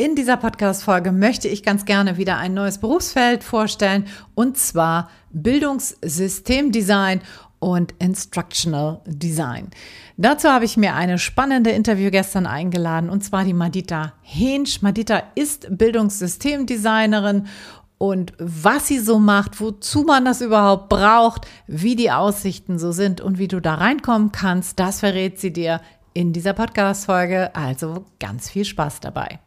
In dieser Podcast-Folge möchte ich ganz gerne wieder ein neues Berufsfeld vorstellen und zwar Bildungssystemdesign und Instructional Design. Dazu habe ich mir eine spannende Interview gestern eingeladen und zwar die Madita Hensch. Madita ist Bildungssystemdesignerin und was sie so macht, wozu man das überhaupt braucht, wie die Aussichten so sind und wie du da reinkommen kannst, das verrät sie dir in dieser Podcast-Folge. Also ganz viel Spaß dabei.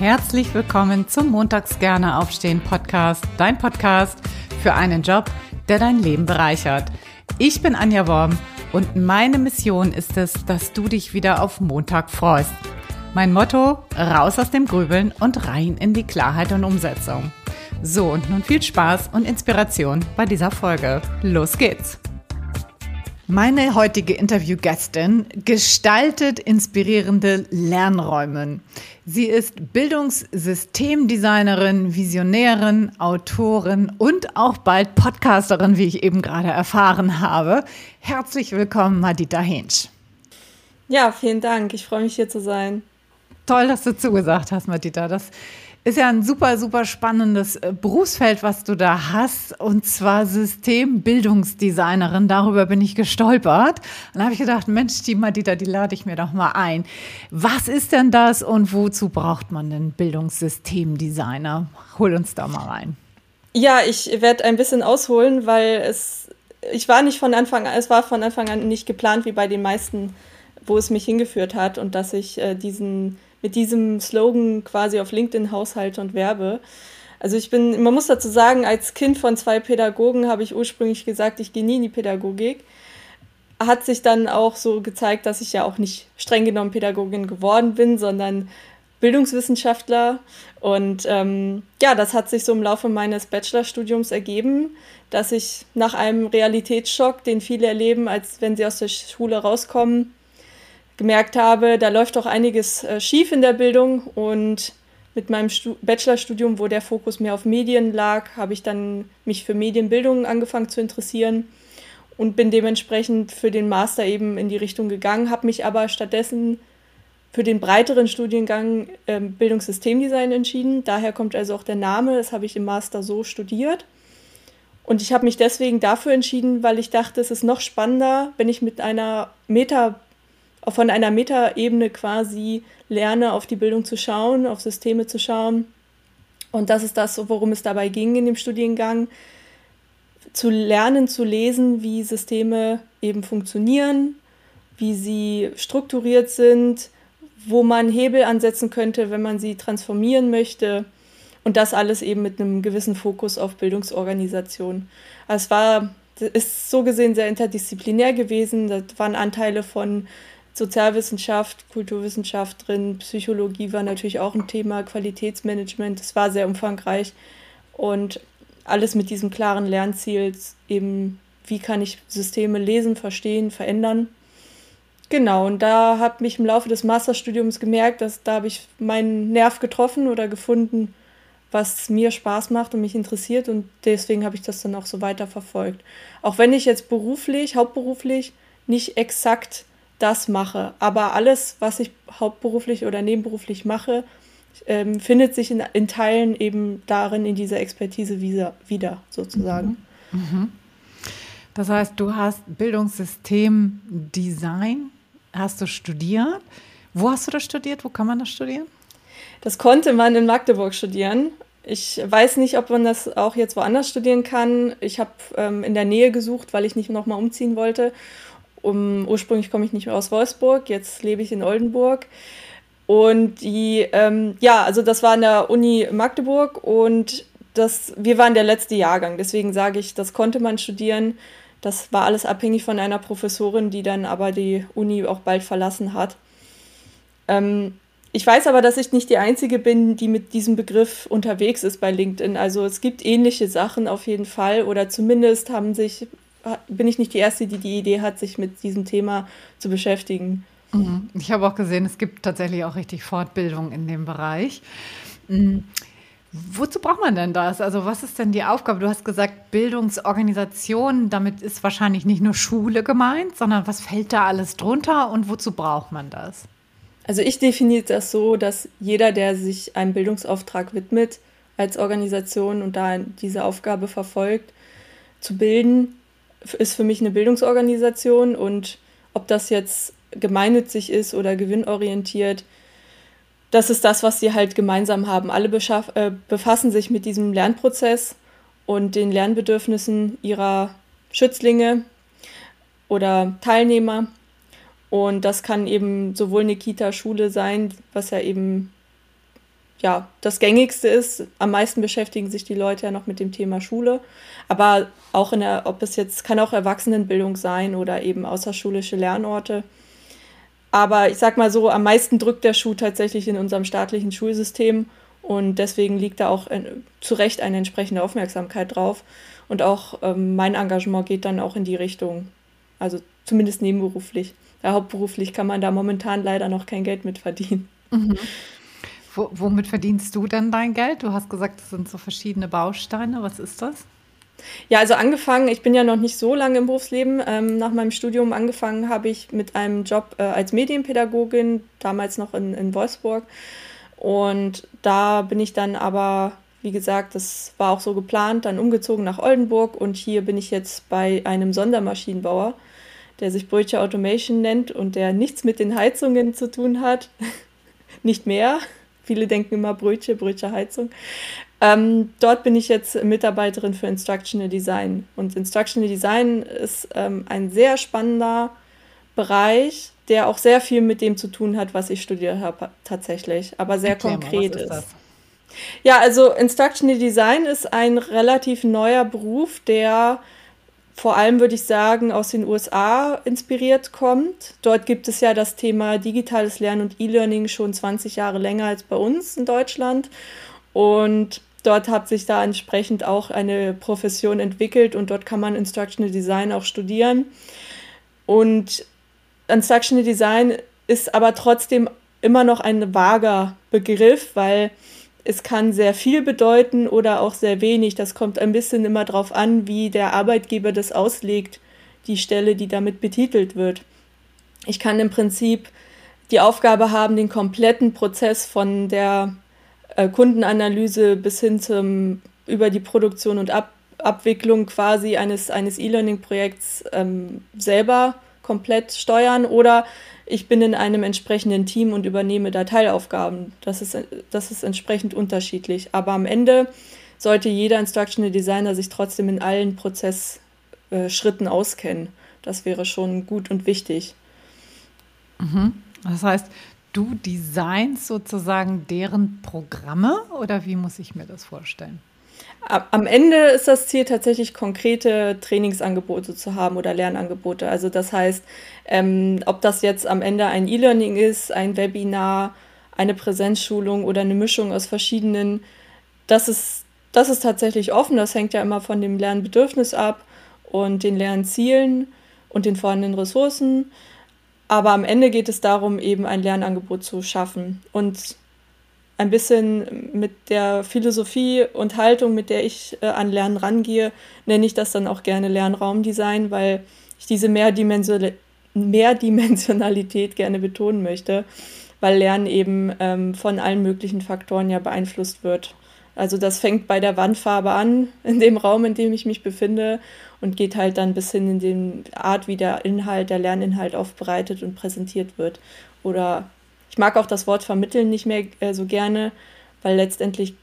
Herzlich willkommen zum Montags gerne aufstehen Podcast, dein Podcast für einen Job, der dein Leben bereichert. Ich bin Anja Worm und meine Mission ist es, dass du dich wieder auf Montag freust. Mein Motto, raus aus dem Grübeln und rein in die Klarheit und Umsetzung. So, und nun viel Spaß und Inspiration bei dieser Folge. Los geht's! Meine heutige Interviewgästin gestaltet inspirierende Lernräume. Sie ist Bildungssystemdesignerin, Visionärin, Autorin und auch bald Podcasterin, wie ich eben gerade erfahren habe. Herzlich willkommen, Madita Hensch. Ja, vielen Dank. Ich freue mich hier zu sein. Toll, dass du zugesagt hast, Madita. Das ist ja ein super, super spannendes äh, Berufsfeld, was du da hast, und zwar Systembildungsdesignerin. Darüber bin ich gestolpert. Dann habe ich gedacht, Mensch, die Madita, die lade ich mir doch mal ein. Was ist denn das und wozu braucht man denn Bildungssystemdesigner? Hol uns da mal rein. Ja, ich werde ein bisschen ausholen, weil es, ich war nicht von Anfang an, es war von Anfang an nicht geplant, wie bei den meisten, wo es mich hingeführt hat und dass ich äh, diesen mit diesem Slogan quasi auf LinkedIn haushalte und werbe. Also ich bin, man muss dazu sagen, als Kind von zwei Pädagogen habe ich ursprünglich gesagt, ich gehe nie in die Pädagogik. Hat sich dann auch so gezeigt, dass ich ja auch nicht streng genommen Pädagogin geworden bin, sondern Bildungswissenschaftler. Und ähm, ja, das hat sich so im Laufe meines Bachelorstudiums ergeben, dass ich nach einem Realitätsschock, den viele erleben, als wenn sie aus der Schule rauskommen, gemerkt habe, da läuft doch einiges äh, schief in der Bildung und mit meinem Stu Bachelorstudium, wo der Fokus mehr auf Medien lag, habe ich dann mich für Medienbildung angefangen zu interessieren und bin dementsprechend für den Master eben in die Richtung gegangen, habe mich aber stattdessen für den breiteren Studiengang äh, Bildungssystemdesign entschieden. Daher kommt also auch der Name, das habe ich im Master so studiert. Und ich habe mich deswegen dafür entschieden, weil ich dachte, es ist noch spannender, wenn ich mit einer Meta von einer Metaebene quasi lerne, auf die Bildung zu schauen, auf Systeme zu schauen. Und das ist das, worum es dabei ging in dem Studiengang, zu lernen, zu lesen, wie Systeme eben funktionieren, wie sie strukturiert sind, wo man Hebel ansetzen könnte, wenn man sie transformieren möchte. Und das alles eben mit einem gewissen Fokus auf Bildungsorganisation. Also es war, ist so gesehen sehr interdisziplinär gewesen. Da waren Anteile von Sozialwissenschaft, Kulturwissenschaft drin, Psychologie war natürlich auch ein Thema, Qualitätsmanagement, es war sehr umfangreich und alles mit diesem klaren Lernziel, eben wie kann ich Systeme lesen, verstehen, verändern. Genau, und da habe ich im Laufe des Masterstudiums gemerkt, dass da habe ich meinen Nerv getroffen oder gefunden, was mir Spaß macht und mich interessiert und deswegen habe ich das dann auch so weiter verfolgt. Auch wenn ich jetzt beruflich, hauptberuflich nicht exakt das mache. Aber alles, was ich hauptberuflich oder nebenberuflich mache, ähm, findet sich in, in, Teilen eben darin, in dieser Expertise wieder, wieder sozusagen. Mhm. Mhm. Das heißt, du hast Bildungssystemdesign, hast du studiert. Wo hast du das studiert? Wo kann man das studieren? Das konnte man in Magdeburg studieren. Ich weiß nicht, ob man das auch jetzt woanders studieren kann. Ich habe ähm, in der Nähe gesucht, weil ich nicht nochmal umziehen wollte um, ursprünglich komme ich nicht mehr aus Wolfsburg, jetzt lebe ich in Oldenburg. Und die, ähm, ja, also das war an der Uni Magdeburg und das, wir waren der letzte Jahrgang. Deswegen sage ich, das konnte man studieren. Das war alles abhängig von einer Professorin, die dann aber die Uni auch bald verlassen hat. Ähm, ich weiß aber, dass ich nicht die Einzige bin, die mit diesem Begriff unterwegs ist bei LinkedIn. Also es gibt ähnliche Sachen auf jeden Fall oder zumindest haben sich bin ich nicht die Erste, die die Idee hat, sich mit diesem Thema zu beschäftigen. Mhm. Ich habe auch gesehen, es gibt tatsächlich auch richtig Fortbildung in dem Bereich. Mhm. Wozu braucht man denn das? Also was ist denn die Aufgabe? Du hast gesagt Bildungsorganisation, damit ist wahrscheinlich nicht nur Schule gemeint, sondern was fällt da alles drunter und wozu braucht man das? Also ich definiere das so, dass jeder, der sich einem Bildungsauftrag widmet als Organisation und da diese Aufgabe verfolgt, zu bilden, ist für mich eine Bildungsorganisation und ob das jetzt gemeinnützig ist oder gewinnorientiert, das ist das, was sie halt gemeinsam haben. Alle äh, befassen sich mit diesem Lernprozess und den Lernbedürfnissen ihrer Schützlinge oder Teilnehmer. Und das kann eben sowohl eine Kita-Schule sein, was ja eben ja, das gängigste ist. Am meisten beschäftigen sich die Leute ja noch mit dem Thema Schule. Aber auch in der, ob es jetzt, kann auch Erwachsenenbildung sein oder eben außerschulische Lernorte. Aber ich sag mal so, am meisten drückt der Schuh tatsächlich in unserem staatlichen Schulsystem. Und deswegen liegt da auch in, zu Recht eine entsprechende Aufmerksamkeit drauf. Und auch ähm, mein Engagement geht dann auch in die Richtung. Also zumindest nebenberuflich. Ja, hauptberuflich kann man da momentan leider noch kein Geld mit verdienen. Mhm. womit verdienst du denn dein Geld? Du hast gesagt, das sind so verschiedene Bausteine. Was ist das? Ja, also angefangen, ich bin ja noch nicht so lange im Berufsleben. Ähm, nach meinem Studium angefangen habe ich mit einem Job äh, als Medienpädagogin, damals noch in, in Wolfsburg. Und da bin ich dann aber, wie gesagt, das war auch so geplant, dann umgezogen nach Oldenburg und hier bin ich jetzt bei einem Sondermaschinenbauer, der sich Brötchen Automation nennt und der nichts mit den Heizungen zu tun hat. nicht mehr. Viele denken immer Brötchen, Brötchen Heizung. Ähm, dort bin ich jetzt Mitarbeiterin für Instructional Design. Und Instructional Design ist ähm, ein sehr spannender Bereich, der auch sehr viel mit dem zu tun hat, was ich studiert habe, tatsächlich, aber sehr Erklär konkret mal, ist. ist. Ja, also Instructional Design ist ein relativ neuer Beruf, der vor allem, würde ich sagen, aus den USA inspiriert kommt. Dort gibt es ja das Thema digitales Lernen und E-Learning schon 20 Jahre länger als bei uns in Deutschland. Und dort hat sich da entsprechend auch eine Profession entwickelt und dort kann man Instructional Design auch studieren. Und Instructional Design ist aber trotzdem immer noch ein vager Begriff, weil es kann sehr viel bedeuten oder auch sehr wenig. Das kommt ein bisschen immer darauf an, wie der Arbeitgeber das auslegt, die Stelle, die damit betitelt wird. Ich kann im Prinzip die Aufgabe haben, den kompletten Prozess von der äh, Kundenanalyse bis hin zum über die Produktion und Ab Abwicklung quasi eines eines E-Learning-Projekts ähm, selber komplett steuern oder ich bin in einem entsprechenden Team und übernehme da Teilaufgaben. Das ist, das ist entsprechend unterschiedlich. Aber am Ende sollte jeder Instructional Designer sich trotzdem in allen Prozessschritten äh, auskennen. Das wäre schon gut und wichtig. Mhm. Das heißt, du designst sozusagen deren Programme oder wie muss ich mir das vorstellen? Am Ende ist das Ziel tatsächlich konkrete Trainingsangebote zu haben oder Lernangebote. Also das heißt, ähm, ob das jetzt am Ende ein E-Learning ist, ein Webinar, eine Präsenzschulung oder eine Mischung aus verschiedenen, das ist, das ist tatsächlich offen. Das hängt ja immer von dem Lernbedürfnis ab und den Lernzielen und den vorhandenen Ressourcen. Aber am Ende geht es darum, eben ein Lernangebot zu schaffen. Und ein bisschen mit der Philosophie und Haltung, mit der ich äh, an Lernen rangehe, nenne ich das dann auch gerne Lernraumdesign, weil ich diese Mehrdimension Mehrdimensionalität gerne betonen möchte, weil Lernen eben ähm, von allen möglichen Faktoren ja beeinflusst wird. Also das fängt bei der Wandfarbe an, in dem Raum, in dem ich mich befinde und geht halt dann bis hin in die Art, wie der Inhalt, der Lerninhalt aufbereitet und präsentiert wird oder ich mag auch das Wort vermitteln nicht mehr äh, so gerne, weil letztendlich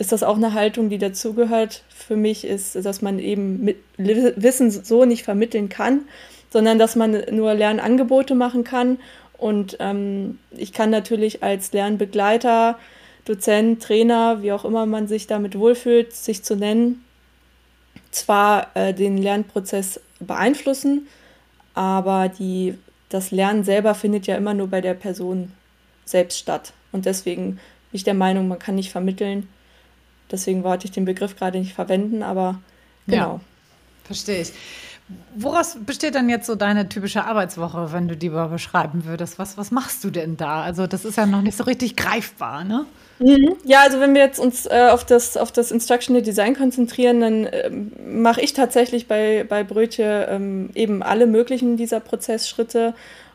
ist das auch eine Haltung, die dazugehört. Für mich ist, dass man eben mit Wissen so nicht vermitteln kann, sondern dass man nur Lernangebote machen kann. Und ähm, ich kann natürlich als Lernbegleiter, Dozent, Trainer, wie auch immer man sich damit wohlfühlt, sich zu nennen, zwar äh, den Lernprozess beeinflussen, aber die, das Lernen selber findet ja immer nur bei der Person selbst statt. Und deswegen bin ich der Meinung, man kann nicht vermitteln. Deswegen wollte ich den Begriff gerade nicht verwenden, aber genau. Ja, verstehe ich. Woraus besteht dann jetzt so deine typische Arbeitswoche, wenn du die mal beschreiben würdest? Was, was machst du denn da? Also das ist ja noch nicht so richtig greifbar, ne? Mhm. Ja, also wenn wir jetzt uns äh, auf, das, auf das Instructional Design konzentrieren, dann ähm, mache ich tatsächlich bei, bei Brötchen ähm, eben alle möglichen dieser Prozessschritte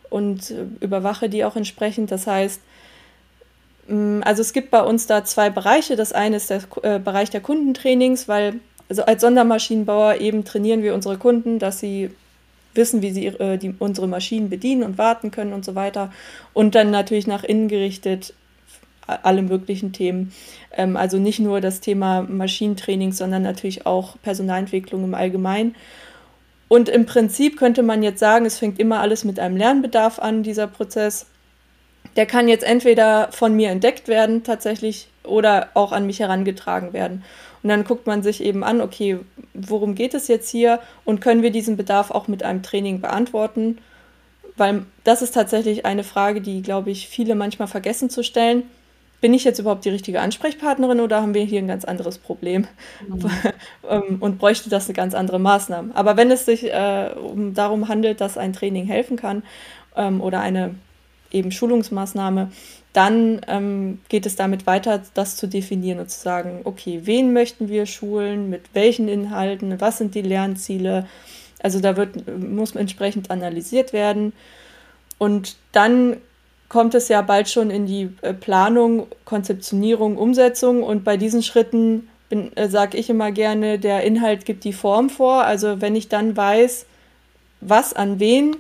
und äh, überwache die auch entsprechend. Das heißt, mm, also es gibt bei uns da zwei Bereiche. Das eine ist der äh, Bereich der Kundentrainings, weil also als Sondermaschinenbauer eben trainieren wir unsere Kunden, dass sie wissen, wie sie äh, die, unsere Maschinen bedienen und warten können und so weiter. Und dann natürlich nach innen gerichtet alle möglichen Themen. Ähm, also nicht nur das Thema Maschinentraining, sondern natürlich auch Personalentwicklung im Allgemeinen. Und im Prinzip könnte man jetzt sagen, es fängt immer alles mit einem Lernbedarf an, dieser Prozess. Der kann jetzt entweder von mir entdeckt werden tatsächlich oder auch an mich herangetragen werden. Und dann guckt man sich eben an, okay, worum geht es jetzt hier und können wir diesen Bedarf auch mit einem Training beantworten? Weil das ist tatsächlich eine Frage, die, glaube ich, viele manchmal vergessen zu stellen bin ich jetzt überhaupt die richtige Ansprechpartnerin oder haben wir hier ein ganz anderes Problem mhm. Ähm, und bräuchte das eine ganz andere Maßnahme. Aber wenn es sich äh, um, darum handelt, dass ein Training helfen kann ähm, oder eine eben Schulungsmaßnahme, dann ähm, geht es damit weiter, das zu definieren und zu sagen, okay, wen möchten wir schulen, mit welchen Inhalten, was sind die Lernziele. Also da wird, muss entsprechend analysiert werden. Und dann kommt es ja bald schon in die äh, Planung, Konzeptionierung, Umsetzung und bei diesen Schritten äh, sage ich immer gerne, der Inhalt gibt die Form vor. Also wenn ich dann weiß, was an wen,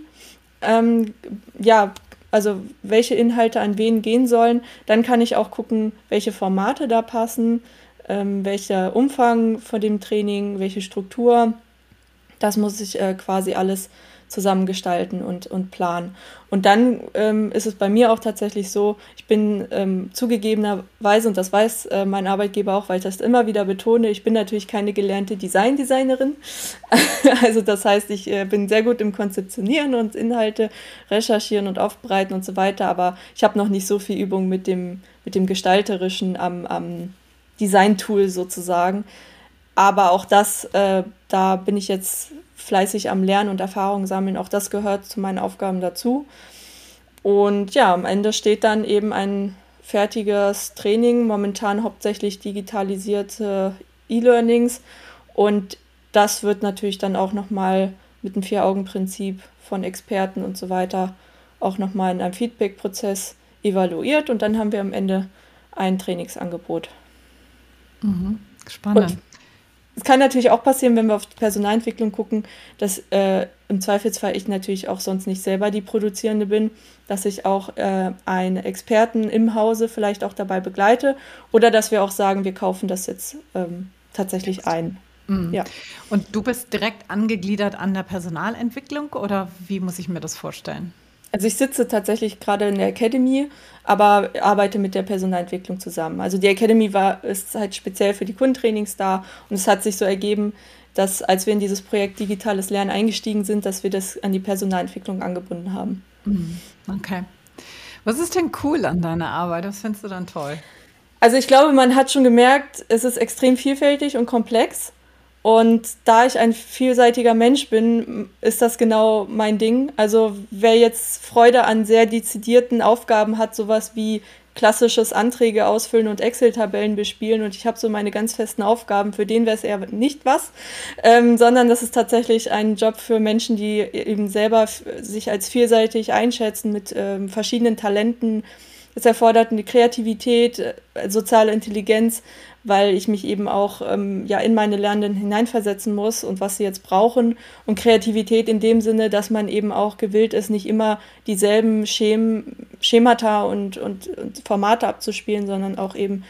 ähm, ja, also welche Inhalte an wen gehen sollen, dann kann ich auch gucken, welche Formate da passen, ähm, welcher Umfang von dem Training, welche Struktur. Das muss ich äh, quasi alles zusammengestalten und, und planen. Und dann ähm, ist es bei mir auch tatsächlich so, ich bin ähm, zugegebenerweise, und das weiß äh, mein Arbeitgeber auch, weil ich das immer wieder betone, ich bin natürlich keine gelernte Designdesignerin. also das heißt, ich äh, bin sehr gut im Konzeptionieren und Inhalte recherchieren und aufbereiten und so weiter, aber ich habe noch nicht so viel Übung mit dem, mit dem Gestalterischen am, am Design-Tool sozusagen. Aber auch das, äh, da bin ich jetzt fleißig am Lernen und Erfahrungen sammeln. Auch das gehört zu meinen Aufgaben dazu. Und ja, am Ende steht dann eben ein fertiges Training, momentan hauptsächlich digitalisierte E-Learnings. Und das wird natürlich dann auch nochmal mit dem Vier-Augen-Prinzip von Experten und so weiter auch nochmal in einem Feedback-Prozess evaluiert. Und dann haben wir am Ende ein Trainingsangebot. Mhm. Spannend. Und es kann natürlich auch passieren, wenn wir auf die Personalentwicklung gucken, dass äh, im Zweifelsfall ich natürlich auch sonst nicht selber die Produzierende bin, dass ich auch äh, einen Experten im Hause vielleicht auch dabei begleite oder dass wir auch sagen, wir kaufen das jetzt ähm, tatsächlich ein. Mhm. Ja. Und du bist direkt angegliedert an der Personalentwicklung oder wie muss ich mir das vorstellen? Also ich sitze tatsächlich gerade in der Academy, aber arbeite mit der Personalentwicklung zusammen. Also die Academy war, ist halt speziell für die Kundentrainings da und es hat sich so ergeben, dass als wir in dieses Projekt Digitales Lernen eingestiegen sind, dass wir das an die Personalentwicklung angebunden haben. Mhm. Okay. Was ist denn cool an deiner Arbeit? Was findest du dann toll? Also ich glaube, man hat schon gemerkt, es ist extrem vielfältig und komplex. Und da ich ein vielseitiger Mensch bin, ist das genau mein Ding. Also wer jetzt Freude an sehr dezidierten Aufgaben hat, sowas wie klassisches Anträge ausfüllen und Excel-Tabellen bespielen und ich habe so meine ganz festen Aufgaben, für den wäre es eher nicht was, ähm, sondern das ist tatsächlich ein Job für Menschen, die eben selber sich als vielseitig einschätzen mit ähm, verschiedenen Talenten. Es erfordert eine Kreativität, äh, soziale Intelligenz, weil ich mich eben auch ähm, ja, in meine Lernenden hineinversetzen muss und was sie jetzt brauchen. Und Kreativität in dem Sinne, dass man eben auch gewillt ist, nicht immer dieselben Schem Schemata und, und, und Formate abzuspielen, sondern auch eben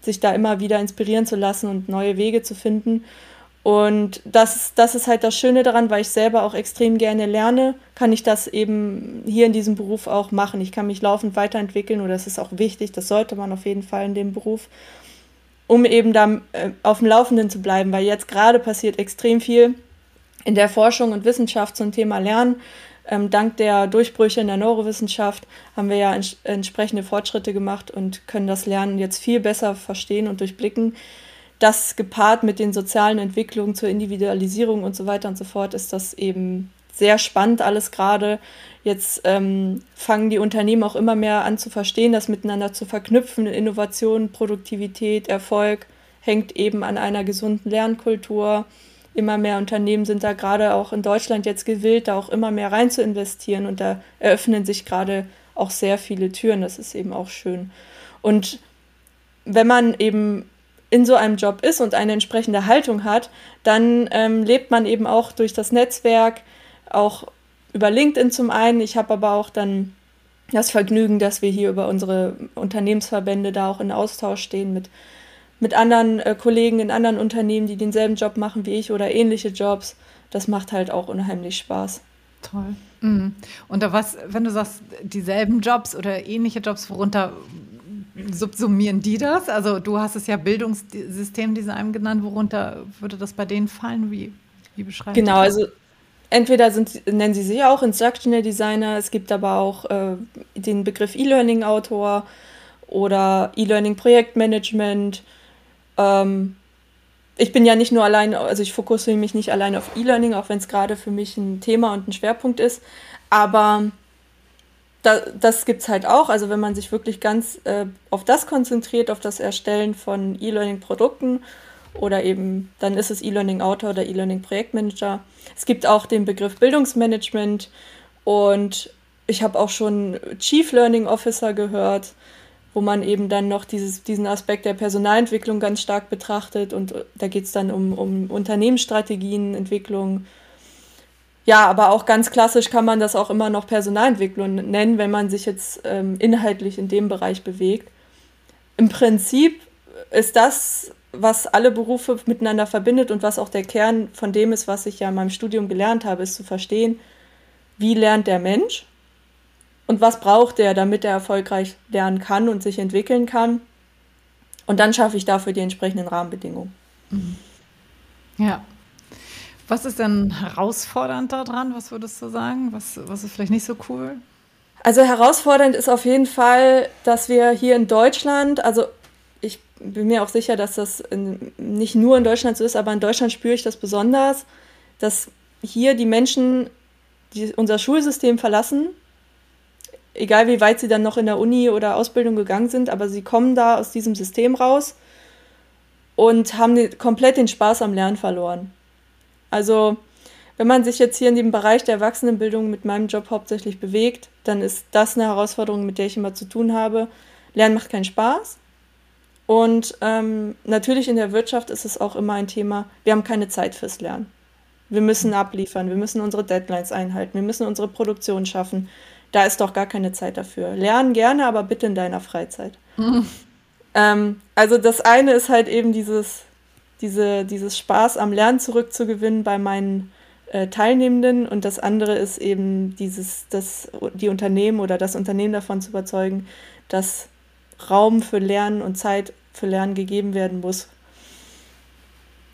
sich da immer wieder inspirieren zu lassen und neue Wege zu finden. Und das, das ist halt das Schöne daran, weil ich selber auch extrem gerne lerne, kann ich das eben hier in diesem Beruf auch machen. Ich kann mich laufend weiterentwickeln oder das ist auch wichtig, das sollte man auf jeden Fall in dem Beruf um eben da äh, auf dem Laufenden zu bleiben, weil jetzt gerade passiert extrem viel in der Forschung und Wissenschaft zum Thema Lernen. Ähm, dank der Durchbrüche in der Neurowissenschaft haben wir ja ents entsprechende Fortschritte gemacht und können das Lernen jetzt viel besser verstehen und durchblicken. Das gepaart mit den sozialen Entwicklungen zur Individualisierung und so weiter und so fort ist das eben sehr spannend alles gerade. Jetzt ähm, fangen die Unternehmen auch immer mehr an zu verstehen, das miteinander zu verknüpfen. Innovation, Produktivität, Erfolg hängt eben an einer gesunden Lernkultur, immer mehr Unternehmen sind da gerade auch in Deutschland jetzt gewillt, da auch immer mehr rein zu investieren und da eröffnen sich gerade auch sehr viele Türen. Das ist eben auch schön. Und wenn man eben in so einem Job ist und eine entsprechende Haltung hat, dann ähm, lebt man eben auch durch das Netzwerk, auch über LinkedIn zum einen. Ich habe aber auch dann das Vergnügen, dass wir hier über unsere Unternehmensverbände da auch in Austausch stehen mit, mit anderen äh, Kollegen in anderen Unternehmen, die denselben Job machen wie ich oder ähnliche Jobs. Das macht halt auch unheimlich Spaß. Toll. Mhm. Und da was, wenn du sagst, dieselben Jobs oder ähnliche Jobs, worunter subsumieren die das? Also du hast es ja Bildungssystemdesign genannt, worunter würde das bei denen fallen? Wie, wie beschreiben Genau, also entweder sind, nennen sie sich auch Instructional Designer, es gibt aber auch äh, den Begriff E-Learning-Autor oder E-Learning-Projektmanagement. Ähm, ich bin ja nicht nur allein, also ich fokussiere mich nicht allein auf E-Learning, auch wenn es gerade für mich ein Thema und ein Schwerpunkt ist. Aber da, das gibt es halt auch. Also wenn man sich wirklich ganz äh, auf das konzentriert, auf das Erstellen von E-Learning-Produkten oder eben, dann ist es E-Learning-Autor oder E-Learning-Projektmanager. Es gibt auch den Begriff Bildungsmanagement und ich habe auch schon Chief Learning Officer gehört wo man eben dann noch dieses, diesen Aspekt der Personalentwicklung ganz stark betrachtet und da geht es dann um, um Unternehmensstrategien, Entwicklung. Ja, aber auch ganz klassisch kann man das auch immer noch Personalentwicklung nennen, wenn man sich jetzt ähm, inhaltlich in dem Bereich bewegt. Im Prinzip ist das, was alle Berufe miteinander verbindet und was auch der Kern von dem ist, was ich ja in meinem Studium gelernt habe, ist zu verstehen, wie lernt der Mensch und was braucht er, damit er erfolgreich lernen kann und sich entwickeln kann. Und dann schaffe ich dafür die entsprechenden Rahmenbedingungen. Mhm. Ja. Was ist denn herausfordernd daran? Was würdest du sagen? Was, was ist vielleicht nicht so cool? Also herausfordernd ist auf jeden Fall, dass wir hier in Deutschland, also bin mir auch sicher, dass das in, nicht nur in Deutschland so ist, aber in Deutschland spüre ich das besonders, dass hier die Menschen die unser Schulsystem verlassen egal wie weit sie dann noch in der Uni oder Ausbildung gegangen sind, aber sie kommen da aus diesem System raus und haben komplett den Spaß am Lernen verloren. Also, wenn man sich jetzt hier in dem Bereich der Erwachsenenbildung mit meinem Job hauptsächlich bewegt, dann ist das eine Herausforderung, mit der ich immer zu tun habe. Lernen macht keinen Spaß. Und ähm, natürlich in der Wirtschaft ist es auch immer ein Thema, wir haben keine Zeit fürs Lernen. Wir müssen abliefern, wir müssen unsere Deadlines einhalten, wir müssen unsere Produktion schaffen, da ist doch gar keine Zeit dafür. Lernen gerne, aber bitte in deiner Freizeit. Mhm. Ähm, also das eine ist halt eben dieses, diese, dieses Spaß am Lernen zurückzugewinnen bei meinen äh, Teilnehmenden und das andere ist eben dieses, das, die Unternehmen oder das Unternehmen davon zu überzeugen, dass Raum für Lernen und Zeit für Lernen gegeben werden muss.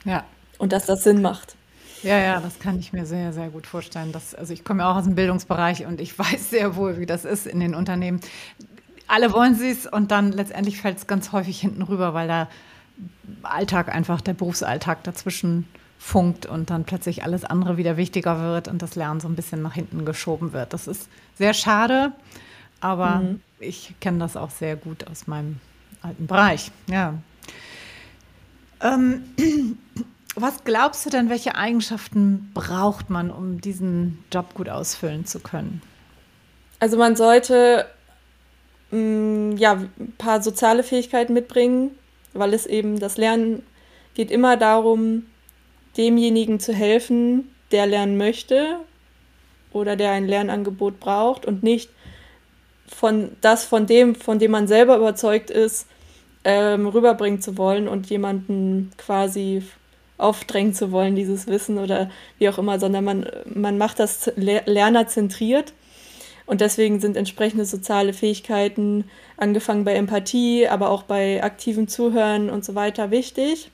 Ja. Und dass das Sinn macht. Ja, ja, das kann ich mir sehr, sehr gut vorstellen. Das, also ich komme ja auch aus dem Bildungsbereich und ich weiß sehr wohl, wie das ist in den Unternehmen. Alle wollen sie es und dann letztendlich fällt es ganz häufig hinten rüber, weil der Alltag einfach, der Berufsalltag dazwischen funkt und dann plötzlich alles andere wieder wichtiger wird und das Lernen so ein bisschen nach hinten geschoben wird. Das ist sehr schade, aber mhm. ich kenne das auch sehr gut aus meinem alten Bereich. Ja. Ähm, was glaubst du denn, welche Eigenschaften braucht man, um diesen Job gut ausfüllen zu können? Also man sollte mh, mm, ja, ein paar soziale Fähigkeiten mitbringen, weil es eben das Lernen geht immer darum, demjenigen zu helfen, der lernen möchte oder der ein Lernangebot braucht und nicht von das von dem, von dem man selber überzeugt ist, ähm, rüberbringen zu wollen und jemanden quasi aufdrängen zu wollen, dieses Wissen oder wie auch immer, sondern man, man macht das lernerzentriert. Und deswegen sind entsprechende soziale Fähigkeiten, angefangen bei Empathie, aber auch bei aktivem Zuhören und so weiter, wichtig.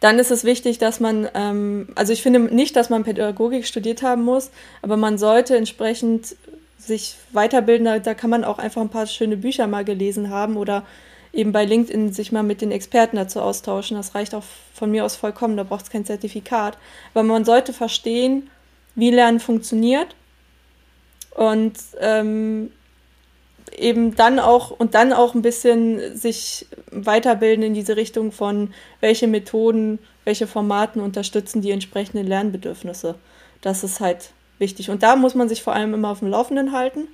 Dann ist es wichtig, dass man, ähm, also ich finde nicht, dass man Pädagogik studiert haben muss, aber man sollte entsprechend sich weiterbilden. Da, da kann man auch einfach ein paar schöne Bücher mal gelesen haben oder eben bei LinkedIn sich mal mit den Experten dazu austauschen. Das reicht auch von mir aus vollkommen, da braucht es kein Zertifikat. Aber man sollte verstehen, wie Lernen funktioniert. Und ähm, eben dann auch und dann auch ein bisschen sich weiterbilden in diese Richtung von welche Methoden, welche Formaten unterstützen die entsprechenden Lernbedürfnisse. Das ist halt wichtig. Und da muss man sich vor allem immer auf dem Laufenden halten,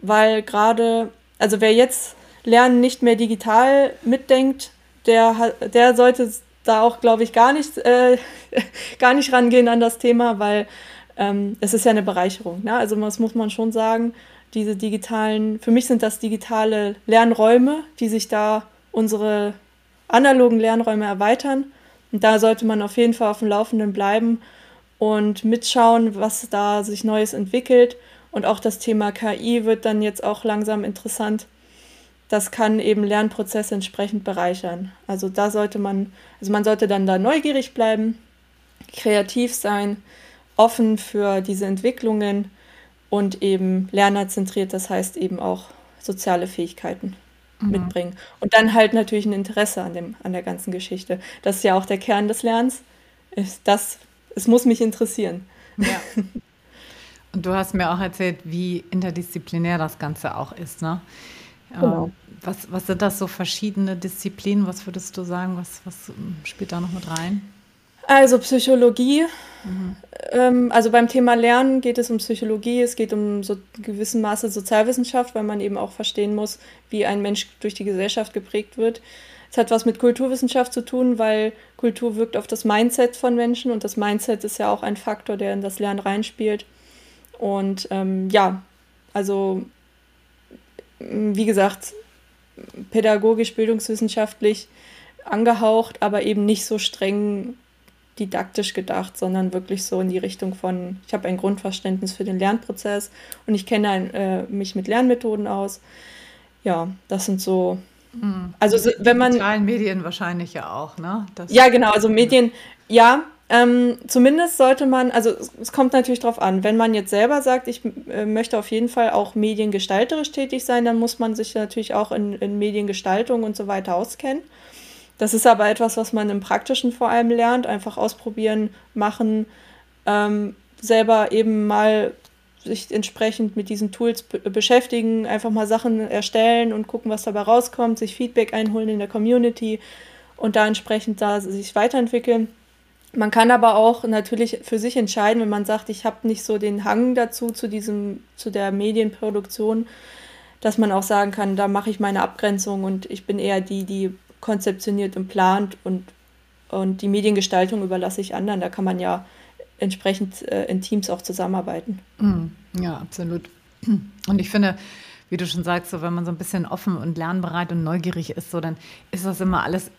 weil gerade, also wer jetzt Lernen nicht mehr digital mitdenkt, der, der sollte da auch, glaube ich, gar nicht, äh, gar nicht rangehen an das Thema, weil ähm, es ist ja eine Bereicherung. Ne? Also das muss man schon sagen, diese digitalen, für mich sind das digitale Lernräume, die sich da unsere analogen Lernräume erweitern. Und da sollte man auf jeden Fall auf dem Laufenden bleiben und mitschauen, was da sich Neues entwickelt. Und auch das Thema KI wird dann jetzt auch langsam interessant. Das kann eben Lernprozesse entsprechend bereichern. Also da sollte man, also man sollte dann da neugierig bleiben, kreativ sein, offen für diese Entwicklungen und eben lernerzentriert, das heißt eben auch soziale Fähigkeiten mhm. mitbringen. Und dann halt natürlich ein Interesse an, dem, an der ganzen Geschichte. Das ist ja auch der Kern des Lernens. Ist das, es muss mich interessieren. Ja. Und du hast mir auch erzählt, wie interdisziplinär das Ganze auch ist, ne? Genau. Ähm, was, was sind das so verschiedene Disziplinen? Was würdest du sagen? Was, was spielt da noch mit rein? Also Psychologie. Mhm. Ähm, also beim Thema Lernen geht es um Psychologie, es geht um so gewissen Maße Sozialwissenschaft, weil man eben auch verstehen muss, wie ein Mensch durch die Gesellschaft geprägt wird. Es hat was mit Kulturwissenschaft zu tun, weil Kultur wirkt auf das Mindset von Menschen und das Mindset ist ja auch ein Faktor, der in das Lernen reinspielt. Und ähm, ja, also wie gesagt, pädagogisch, bildungswissenschaftlich angehaucht, aber eben nicht so streng didaktisch gedacht, sondern wirklich so in die Richtung von, ich habe ein Grundverständnis für den Lernprozess und ich kenne äh, mich mit Lernmethoden aus. Ja, das sind so. Mhm. Also wenn man. Digitalen Medien wahrscheinlich ja auch, ne? Das ja, genau. Also Medien, ja. Ähm, zumindest sollte man, also es kommt natürlich darauf an, wenn man jetzt selber sagt, ich äh, möchte auf jeden Fall auch mediengestalterisch tätig sein, dann muss man sich natürlich auch in, in Mediengestaltung und so weiter auskennen. Das ist aber etwas, was man im Praktischen vor allem lernt, einfach ausprobieren, machen, ähm, selber eben mal sich entsprechend mit diesen Tools beschäftigen, einfach mal Sachen erstellen und gucken, was dabei rauskommt, sich Feedback einholen in der Community und da entsprechend da sich weiterentwickeln. Man kann aber auch natürlich für sich entscheiden, wenn man sagt, ich habe nicht so den Hang dazu zu diesem zu der Medienproduktion, dass man auch sagen kann, da mache ich meine Abgrenzung und ich bin eher die, die konzeptioniert und plant und, und die Mediengestaltung überlasse ich anderen. Da kann man ja entsprechend äh, in Teams auch zusammenarbeiten. Mm, ja, absolut. Und ich finde, wie du schon sagst, so wenn man so ein bisschen offen und lernbereit und neugierig ist, so dann ist das immer alles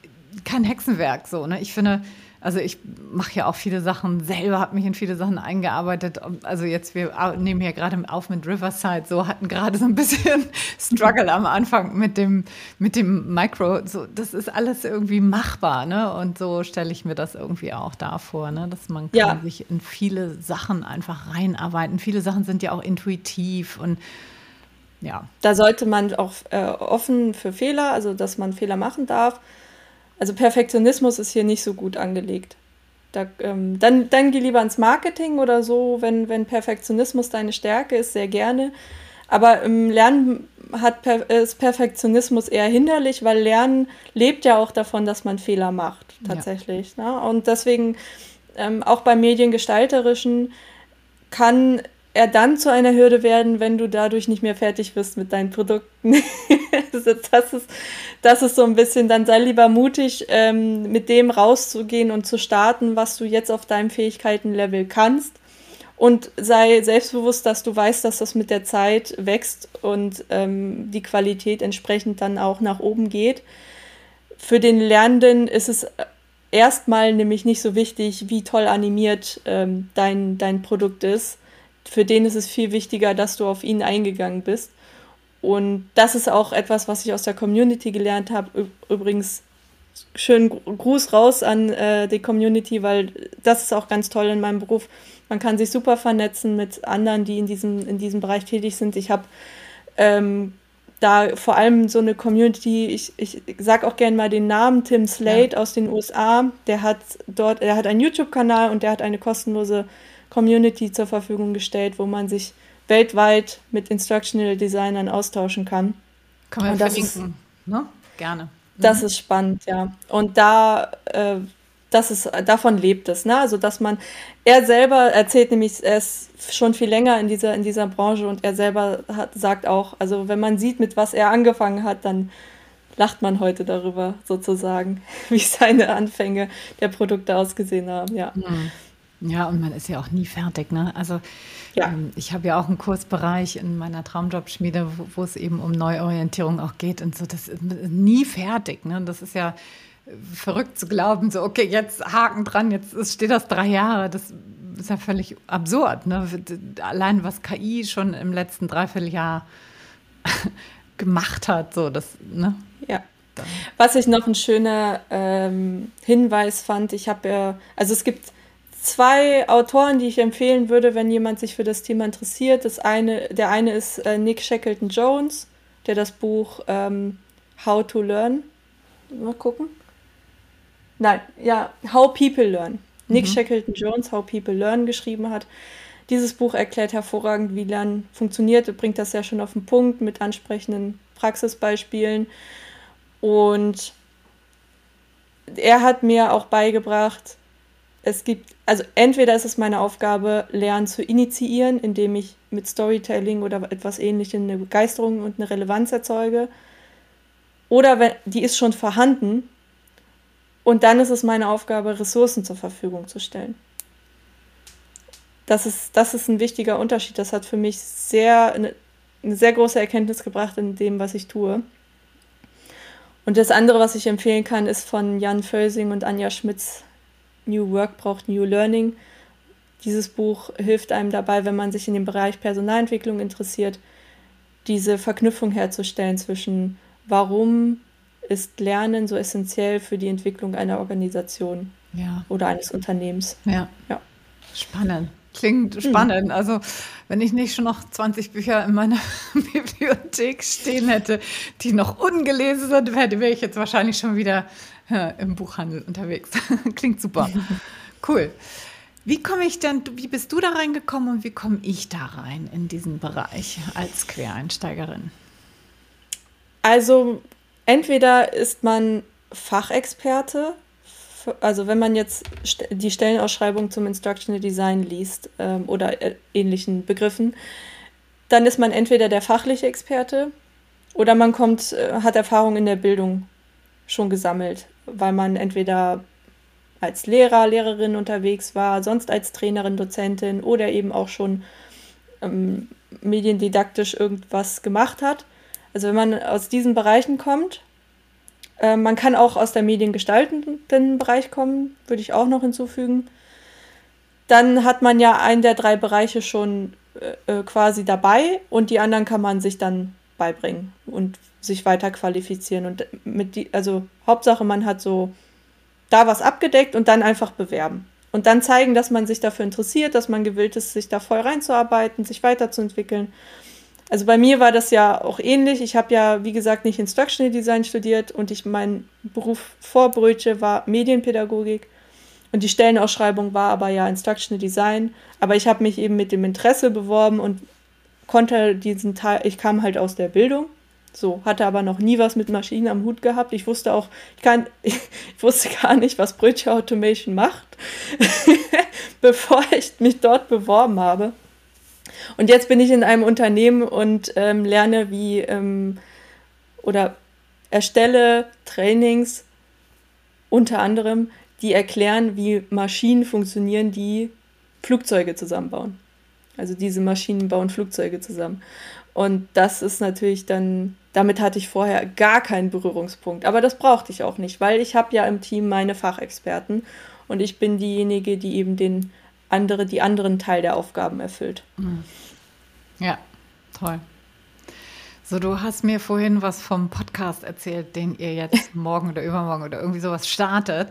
kein Hexenwerk. So, ne? Ich finde, also ich mache ja auch viele Sachen selber, habe mich in viele Sachen eingearbeitet. Also jetzt, wir nehmen hier gerade auf mit Riverside, so hatten gerade so ein bisschen Struggle am Anfang mit dem, mit dem Micro. So, das ist alles irgendwie machbar, ne? Und so stelle ich mir das irgendwie auch da vor, ne? Dass man ja. sich in viele Sachen einfach reinarbeiten. Viele Sachen sind ja auch intuitiv und ja. Da sollte man auch äh, offen für Fehler, also dass man Fehler machen darf also Perfektionismus ist hier nicht so gut angelegt. Da, ähm, dann, dann geh lieber ins Marketing oder so, wenn, wenn Perfektionismus deine Stärke ist, sehr gerne. Aber im Lernen hat ist Perfektionismus eher hinderlich, weil Lernen lebt ja auch davon, dass man Fehler macht, tatsächlich. Ja. Ne? Und deswegen ähm, auch beim Mediengestalterischen kann er dann zu einer Hürde werden, wenn du dadurch nicht mehr fertig wirst mit deinen Produkten. das, ist, das ist so ein bisschen, dann sei lieber mutig, ähm, mit dem rauszugehen und zu starten, was du jetzt auf deinem Fähigkeitenlevel kannst. Und sei selbstbewusst, dass du weißt, dass das mit der Zeit wächst und ähm, die Qualität entsprechend dann auch nach oben geht. Für den Lernenden ist es erstmal nämlich nicht so wichtig, wie toll animiert ähm, dein, dein Produkt ist für den ist es viel wichtiger, dass du auf ihn eingegangen bist. Und das ist auch etwas, was ich aus der Community gelernt habe. Übrigens, schönen Gruß raus an äh, die Community, weil das ist auch ganz toll in meinem Beruf. Man kann sich super vernetzen mit anderen, die in diesem, in diesem Bereich tätig sind. Ich habe ähm, da vor allem so eine Community, ich, ich sage auch gerne mal den Namen Tim Slade ja. aus den USA. Der hat dort, er hat einen YouTube-Kanal und der hat eine kostenlose Community zur Verfügung gestellt, wo man sich weltweit mit Instructional Designern austauschen kann. Kann man verlinken, ist, ne? Gerne. Das mhm. ist spannend, ja. Und da, äh, das ist, davon lebt es, ne? Also, dass man, er selber erzählt nämlich, er ist schon viel länger in dieser, in dieser Branche und er selber hat, sagt auch, also, wenn man sieht, mit was er angefangen hat, dann lacht man heute darüber, sozusagen, wie seine Anfänge der Produkte ausgesehen haben, ja. Mhm. Ja, und man ist ja auch nie fertig. Ne? Also ja. ähm, ich habe ja auch einen Kursbereich in meiner Traumjobschmiede, wo, wo, es eben um Neuorientierung auch geht und so. Das ist nie fertig. Ne? Das ist ja verrückt zu glauben, so okay, jetzt Haken dran, jetzt steht das drei Jahre. Das ist ja völlig absurd. Ne? Allein was KI schon im letzten Dreivierteljahr gemacht hat, so das, ne? Ja. Was ich noch ein schöner ähm, Hinweis fand, ich habe ja, also es gibt zwei Autoren, die ich empfehlen würde, wenn jemand sich für das Thema interessiert. Das eine, der eine ist äh, Nick Shackleton Jones, der das Buch ähm, How to Learn. Mal gucken. Nein, ja, How People Learn. Nick mhm. Shackleton Jones, How People Learn geschrieben hat. Dieses Buch erklärt hervorragend, wie Lernen funktioniert. Er bringt das ja schon auf den Punkt mit ansprechenden Praxisbeispielen. Und er hat mir auch beigebracht, es gibt, also entweder ist es meine Aufgabe, Lernen zu initiieren, indem ich mit Storytelling oder etwas ähnlichem eine Begeisterung und eine Relevanz erzeuge. Oder wenn, die ist schon vorhanden und dann ist es meine Aufgabe, Ressourcen zur Verfügung zu stellen. Das ist, das ist ein wichtiger Unterschied. Das hat für mich sehr, eine, eine sehr große Erkenntnis gebracht in dem, was ich tue. Und das andere, was ich empfehlen kann, ist von Jan Völsing und Anja Schmitz New Work braucht New Learning. Dieses Buch hilft einem dabei, wenn man sich in dem Bereich Personalentwicklung interessiert, diese Verknüpfung herzustellen zwischen warum ist Lernen so essentiell für die Entwicklung einer Organisation ja. oder eines Unternehmens. Ja. ja. Spannend. Klingt hm. spannend. Mhm. Also, wenn ich nicht schon noch 20 Bücher in meiner Bibliothek stehen hätte, die noch ungelesen sind, wäre ich jetzt wahrscheinlich schon wieder im Buchhandel unterwegs. Klingt super. Cool. Wie komme ich denn, wie bist du da reingekommen und wie komme ich da rein in diesen Bereich als Quereinsteigerin? Also entweder ist man Fachexperte, also wenn man jetzt die Stellenausschreibung zum Instructional Design liest ähm, oder äh, ähnlichen Begriffen, dann ist man entweder der fachliche Experte oder man kommt, äh, hat Erfahrung in der Bildung schon gesammelt weil man entweder als Lehrer, Lehrerin unterwegs war, sonst als Trainerin, Dozentin oder eben auch schon ähm, mediendidaktisch irgendwas gemacht hat. Also wenn man aus diesen Bereichen kommt, äh, man kann auch aus der mediengestaltenden Bereich kommen, würde ich auch noch hinzufügen. Dann hat man ja einen der drei Bereiche schon äh, äh quasi dabei und die anderen kann man sich dann beibringen und sich weiter qualifizieren. Und mit die, also Hauptsache, man hat so da was abgedeckt und dann einfach bewerben. Und dann zeigen, dass man sich dafür interessiert, dass man gewillt ist, sich da voll reinzuarbeiten, sich weiterzuentwickeln. Also bei mir war das ja auch ähnlich. Ich habe ja, wie gesagt, nicht Instructional Design studiert und ich mein Beruf vor Brötche war Medienpädagogik. Und die Stellenausschreibung war aber ja Instructional Design. Aber ich habe mich eben mit dem Interesse beworben und konnte diesen Teil, ich kam halt aus der Bildung so, hatte aber noch nie was mit Maschinen am Hut gehabt. Ich wusste auch, ich, kann, ich wusste gar nicht, was Brötchen Automation macht, bevor ich mich dort beworben habe. Und jetzt bin ich in einem Unternehmen und ähm, lerne, wie ähm, oder erstelle Trainings unter anderem, die erklären, wie Maschinen funktionieren, die Flugzeuge zusammenbauen. Also diese Maschinen bauen Flugzeuge zusammen. Und das ist natürlich dann, damit hatte ich vorher gar keinen Berührungspunkt. Aber das brauchte ich auch nicht, weil ich habe ja im Team meine Fachexperten und ich bin diejenige, die eben den andere, die anderen Teil der Aufgaben erfüllt. Mhm. Ja, toll. So, du hast mir vorhin was vom Podcast erzählt, den ihr jetzt morgen oder übermorgen oder irgendwie sowas startet.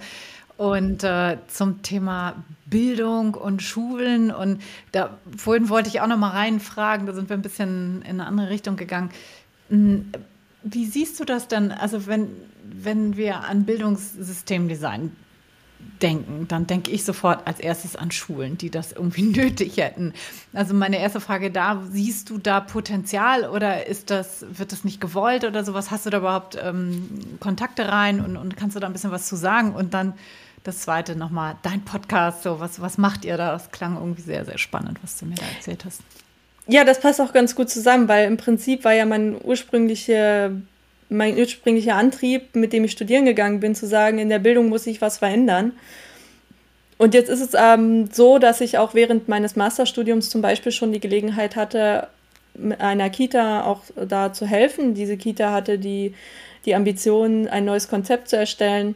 Und äh, zum Thema Bildung und Schulen und da vorhin wollte ich auch noch mal reinfragen, da sind wir ein bisschen in eine andere Richtung gegangen. Hm, wie siehst du das denn? Also wenn, wenn wir an Bildungssystemdesign denken, dann denke ich sofort als erstes an Schulen, die das irgendwie nötig hätten. Also meine erste Frage da, siehst du da Potenzial oder ist das, wird das nicht gewollt oder sowas? Hast du da überhaupt ähm, Kontakte rein und, und kannst du da ein bisschen was zu sagen? Und dann das zweite nochmal, dein Podcast, so was, was macht ihr da? Das klang irgendwie sehr, sehr spannend, was du mir da erzählt hast. Ja, das passt auch ganz gut zusammen, weil im Prinzip war ja mein ursprünglicher, mein ursprünglicher Antrieb, mit dem ich studieren gegangen bin, zu sagen, in der Bildung muss sich was verändern. Und jetzt ist es ähm, so, dass ich auch während meines Masterstudiums zum Beispiel schon die Gelegenheit hatte, einer Kita auch da zu helfen. Diese Kita hatte die, die Ambition, ein neues Konzept zu erstellen.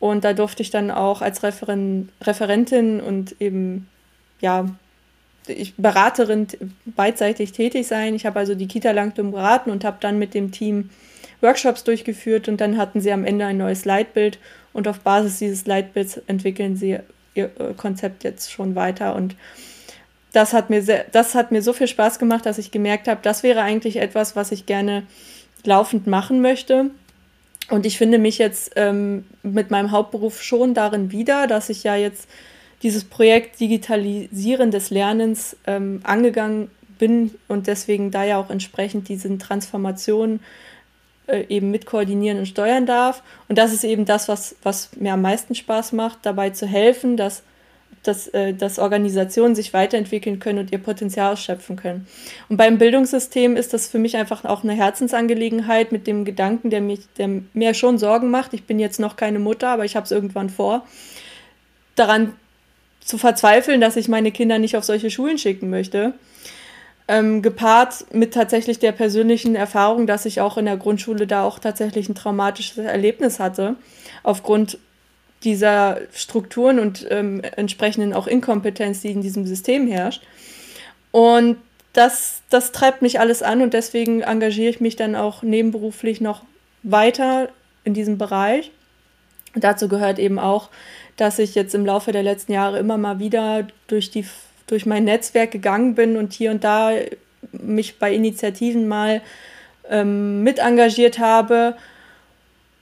Und da durfte ich dann auch als Referen Referentin und eben, ja, ich Beraterin beidseitig tätig sein. Ich habe also die Kita lang beraten und habe dann mit dem Team Workshops durchgeführt und dann hatten sie am Ende ein neues Leitbild und auf Basis dieses Leitbilds entwickeln sie ihr Konzept jetzt schon weiter und das hat mir sehr, das hat mir so viel Spaß gemacht, dass ich gemerkt habe, das wäre eigentlich etwas, was ich gerne laufend machen möchte. Und ich finde mich jetzt ähm, mit meinem Hauptberuf schon darin wieder, dass ich ja jetzt dieses Projekt Digitalisieren des Lernens ähm, angegangen bin und deswegen da ja auch entsprechend diese Transformation äh, eben mit koordinieren und steuern darf. Und das ist eben das, was, was mir am meisten Spaß macht, dabei zu helfen, dass dass, äh, dass Organisationen sich weiterentwickeln können und ihr Potenzial ausschöpfen können. Und beim Bildungssystem ist das für mich einfach auch eine Herzensangelegenheit mit dem Gedanken, der, mich, der mir schon Sorgen macht. Ich bin jetzt noch keine Mutter, aber ich habe es irgendwann vor, daran zu verzweifeln, dass ich meine Kinder nicht auf solche Schulen schicken möchte. Ähm, gepaart mit tatsächlich der persönlichen Erfahrung, dass ich auch in der Grundschule da auch tatsächlich ein traumatisches Erlebnis hatte, aufgrund dieser Strukturen und ähm, entsprechenden auch Inkompetenz, die in diesem System herrscht. Und das, das treibt mich alles an und deswegen engagiere ich mich dann auch nebenberuflich noch weiter in diesem Bereich. Und dazu gehört eben auch, dass ich jetzt im Laufe der letzten Jahre immer mal wieder durch, die, durch mein Netzwerk gegangen bin und hier und da mich bei Initiativen mal ähm, mit engagiert habe.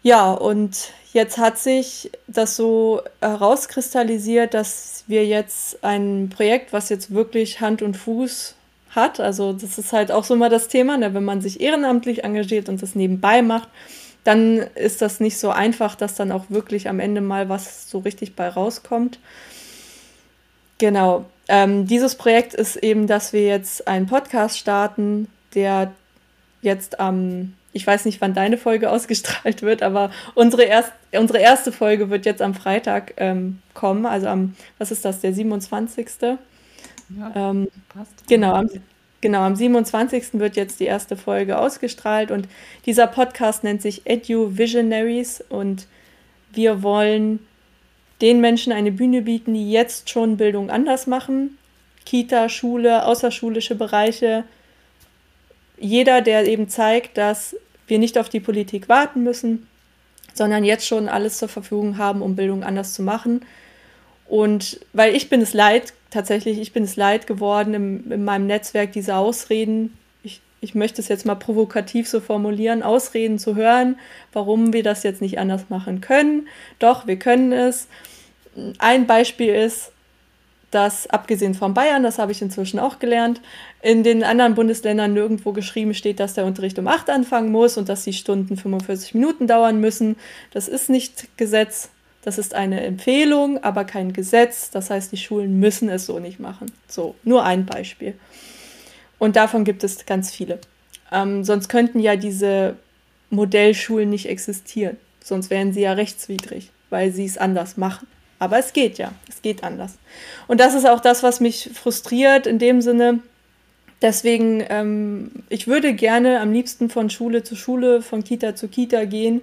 Ja, und Jetzt hat sich das so herauskristallisiert, dass wir jetzt ein Projekt, was jetzt wirklich Hand und Fuß hat, also das ist halt auch so mal das Thema, ne? wenn man sich ehrenamtlich engagiert und das nebenbei macht, dann ist das nicht so einfach, dass dann auch wirklich am Ende mal was so richtig bei rauskommt. Genau. Ähm, dieses Projekt ist eben, dass wir jetzt einen Podcast starten, der jetzt am ich weiß nicht, wann deine Folge ausgestrahlt wird, aber unsere, erst, unsere erste Folge wird jetzt am Freitag ähm, kommen. Also am, was ist das, der 27. Ja, ähm, passt. Genau, am, genau, am 27. wird jetzt die erste Folge ausgestrahlt und dieser Podcast nennt sich Edu Visionaries und wir wollen den Menschen eine Bühne bieten, die jetzt schon Bildung anders machen. Kita, Schule, außerschulische Bereiche, jeder, der eben zeigt, dass wir nicht auf die Politik warten müssen, sondern jetzt schon alles zur Verfügung haben, um Bildung anders zu machen. Und weil ich bin es leid, tatsächlich, ich bin es leid geworden, im, in meinem Netzwerk diese Ausreden, ich, ich möchte es jetzt mal provokativ so formulieren, Ausreden zu hören, warum wir das jetzt nicht anders machen können. Doch, wir können es. Ein Beispiel ist, dass abgesehen von Bayern, das habe ich inzwischen auch gelernt, in den anderen Bundesländern nirgendwo geschrieben steht, dass der Unterricht um 8 anfangen muss und dass die Stunden 45 Minuten dauern müssen. Das ist nicht Gesetz, das ist eine Empfehlung, aber kein Gesetz. Das heißt, die Schulen müssen es so nicht machen. So, nur ein Beispiel. Und davon gibt es ganz viele. Ähm, sonst könnten ja diese Modellschulen nicht existieren. Sonst wären sie ja rechtswidrig, weil sie es anders machen. Aber es geht ja, es geht anders. Und das ist auch das, was mich frustriert in dem Sinne. Deswegen, ähm, ich würde gerne am liebsten von Schule zu Schule, von Kita zu Kita gehen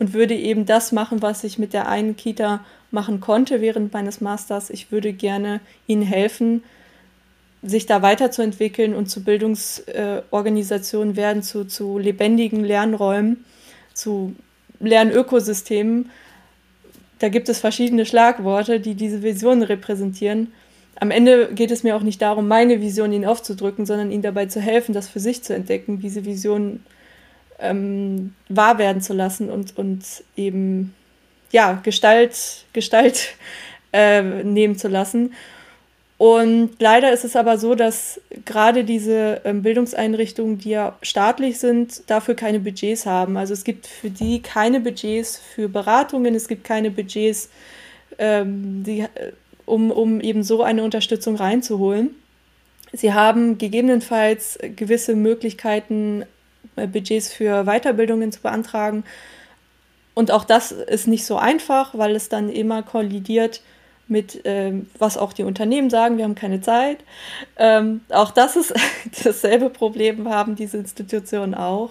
und würde eben das machen, was ich mit der einen Kita machen konnte während meines Masters. Ich würde gerne ihnen helfen, sich da weiterzuentwickeln und zu Bildungsorganisationen äh, werden, zu, zu lebendigen Lernräumen, zu Lernökosystemen da gibt es verschiedene Schlagworte, die diese Vision repräsentieren. Am Ende geht es mir auch nicht darum, meine Vision ihnen aufzudrücken, sondern ihnen dabei zu helfen, das für sich zu entdecken, diese Vision ähm, wahr werden zu lassen und, und eben ja, Gestalt, Gestalt äh, nehmen zu lassen. Und leider ist es aber so, dass gerade diese ähm, Bildungseinrichtungen, die ja staatlich sind, dafür keine Budgets haben. Also es gibt für die keine Budgets für Beratungen, es gibt keine Budgets, ähm, die, äh, um, um eben so eine Unterstützung reinzuholen. Sie haben gegebenenfalls gewisse Möglichkeiten, Budgets für Weiterbildungen zu beantragen. Und auch das ist nicht so einfach, weil es dann immer kollidiert mit, ähm, was auch die Unternehmen sagen, wir haben keine Zeit. Ähm, auch das ist dasselbe Problem, haben diese Institutionen auch.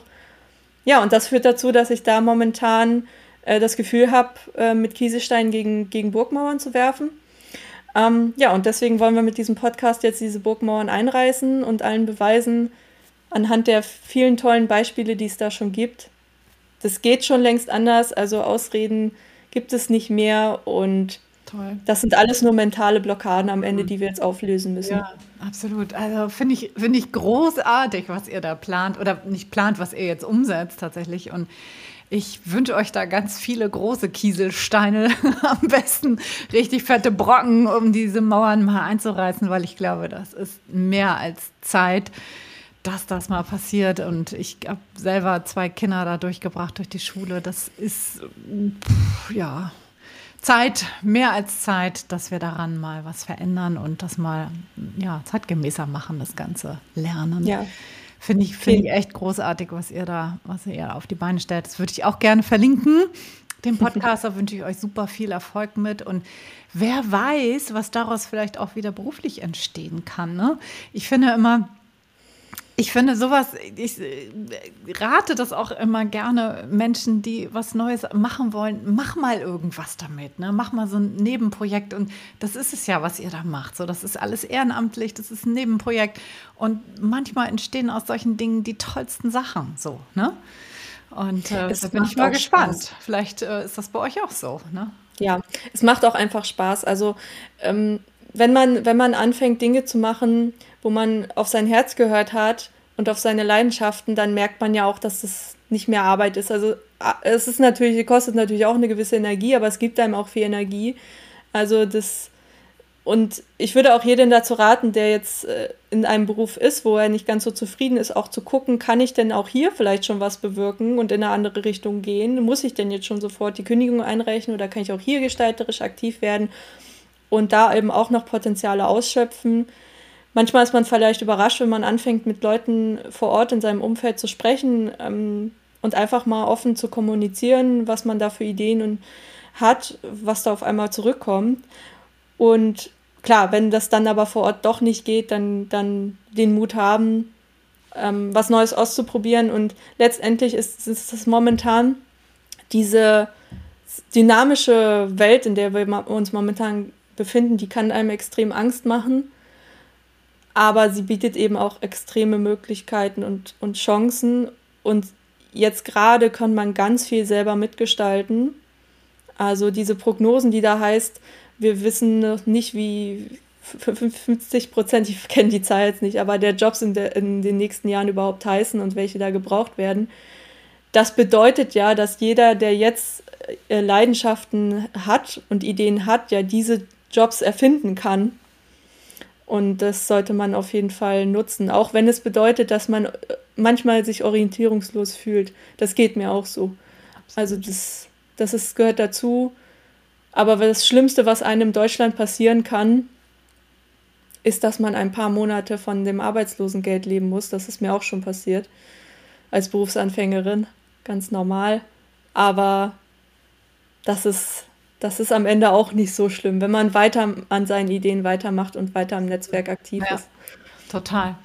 Ja, und das führt dazu, dass ich da momentan äh, das Gefühl habe, äh, mit Kieselstein gegen, gegen Burgmauern zu werfen. Ähm, ja, und deswegen wollen wir mit diesem Podcast jetzt diese Burgmauern einreißen und allen beweisen, anhand der vielen tollen Beispiele, die es da schon gibt. Das geht schon längst anders, also Ausreden gibt es nicht mehr und Toll. Das sind alles nur mentale Blockaden am Ende, mhm. die wir jetzt auflösen müssen. Ja, absolut. Also finde ich, find ich großartig, was ihr da plant oder nicht plant, was ihr jetzt umsetzt tatsächlich. Und ich wünsche euch da ganz viele große Kieselsteine, am besten richtig fette Brocken, um diese Mauern mal einzureißen, weil ich glaube, das ist mehr als Zeit, dass das mal passiert. Und ich habe selber zwei Kinder da durchgebracht durch die Schule. Das ist, pff, ja, Zeit, mehr als Zeit, dass wir daran mal was verändern und das mal ja, zeitgemäßer machen, das ganze Lernen. Ja. Finde ich, find ich echt großartig, was ihr da, was ihr auf die Beine stellt. Das würde ich auch gerne verlinken. Dem Podcaster wünsche ich euch super viel Erfolg mit und wer weiß, was daraus vielleicht auch wieder beruflich entstehen kann. Ne? Ich finde immer, ich finde sowas, ich äh, rate das auch immer gerne Menschen, die was Neues machen wollen. Mach mal irgendwas damit, ne? Mach mal so ein Nebenprojekt und das ist es ja, was ihr da macht. So, das ist alles ehrenamtlich, das ist ein Nebenprojekt und manchmal entstehen aus solchen Dingen die tollsten Sachen. So, ne? Und äh, da bin ich mal gespannt. Spaß. Vielleicht äh, ist das bei euch auch so, ne? Ja, es macht auch einfach Spaß. Also ähm, wenn man, wenn man anfängt, Dinge zu machen, wo man auf sein Herz gehört hat und auf seine Leidenschaften, dann merkt man ja auch, dass das nicht mehr Arbeit ist. Also es ist natürlich, kostet natürlich auch eine gewisse Energie, aber es gibt einem auch viel Energie. Also das und ich würde auch jedem dazu raten, der jetzt äh, in einem Beruf ist, wo er nicht ganz so zufrieden ist, auch zu gucken, kann ich denn auch hier vielleicht schon was bewirken und in eine andere Richtung gehen? Muss ich denn jetzt schon sofort die Kündigung einreichen oder kann ich auch hier gestalterisch aktiv werden und da eben auch noch Potenziale ausschöpfen? Manchmal ist man vielleicht überrascht, wenn man anfängt, mit Leuten vor Ort in seinem Umfeld zu sprechen ähm, und einfach mal offen zu kommunizieren, was man da für Ideen und hat, was da auf einmal zurückkommt. Und klar, wenn das dann aber vor Ort doch nicht geht, dann, dann den Mut haben, ähm, was Neues auszuprobieren. Und letztendlich ist, ist es momentan diese dynamische Welt, in der wir uns momentan befinden, die kann einem extrem Angst machen aber sie bietet eben auch extreme Möglichkeiten und, und Chancen. Und jetzt gerade kann man ganz viel selber mitgestalten. Also diese Prognosen, die da heißt, wir wissen noch nicht, wie 50 Prozent, ich kenne die Zahl jetzt nicht, aber der Jobs in, der, in den nächsten Jahren überhaupt heißen und welche da gebraucht werden. Das bedeutet ja, dass jeder, der jetzt äh, Leidenschaften hat und Ideen hat, ja diese Jobs erfinden kann und das sollte man auf jeden Fall nutzen, auch wenn es bedeutet, dass man äh, manchmal sich orientierungslos fühlt. Das geht mir auch so. Also das, das ist, gehört dazu. Aber das Schlimmste, was einem in Deutschland passieren kann, ist, dass man ein paar Monate von dem Arbeitslosengeld leben muss. Das ist mir auch schon passiert als Berufsanfängerin. Ganz normal. Aber das ist das ist am Ende auch nicht so schlimm, wenn man weiter an seinen Ideen weitermacht und weiter im Netzwerk aktiv ja, ist. Total.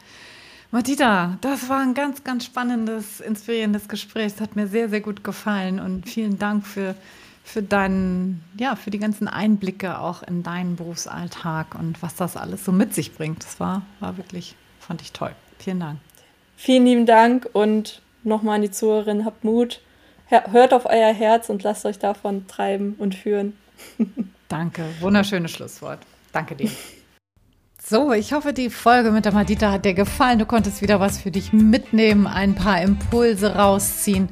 Martita, das war ein ganz, ganz spannendes, inspirierendes Gespräch. Es hat mir sehr, sehr gut gefallen und vielen Dank für, für deinen, ja, für die ganzen Einblicke auch in deinen Berufsalltag und was das alles so mit sich bringt. Das war, war wirklich, fand ich toll. Vielen Dank. Vielen lieben Dank und nochmal an die Zuhörerin, habt Mut hört auf euer Herz und lasst euch davon treiben und führen. Danke, wunderschönes Schlusswort. Danke dir. So, ich hoffe, die Folge mit der Madita hat dir gefallen. Du konntest wieder was für dich mitnehmen, ein paar Impulse rausziehen.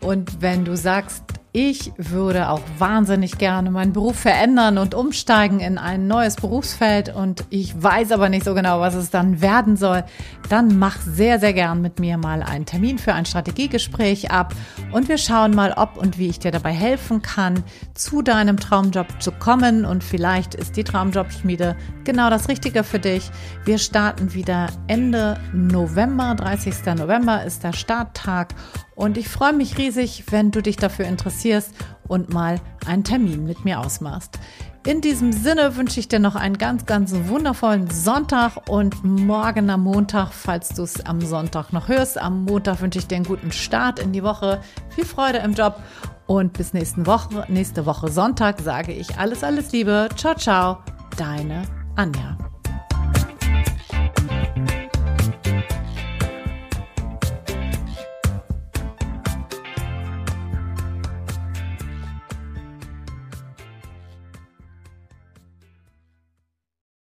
Und wenn du sagst, Ich würde auch wahnsinnig gerne meinen Beruf verändern und umsteigen in ein neues Berufsfeld und ich weiß aber nicht so genau, was es dann werden soll. Dann mach sehr, sehr gern mit mir mal einen Termin für ein Strategiegespräch ab und wir schauen mal, ob und wie ich dir dabei helfen kann, zu deinem Traumjob zu kommen und vielleicht ist die Traumjobschmiede genau das Richtige für dich. Wir starten wieder Ende November, 30. November ist der Starttag und ich freue mich riesig, wenn du dich dafür interessierst und mal einen Termin mit mir ausmachst. In diesem Sinne wünsche ich dir noch einen ganz, ganz wundervollen Sonntag und morgen am Montag, falls du es am Sonntag noch hörst, am Montag wünsche ich dir einen guten Start in die Woche. Viel Freude im Job und bis nächsten Woche, nächste Woche Sonntag sage ich alles, alles Liebe. Ciao, ciao, deine Anja.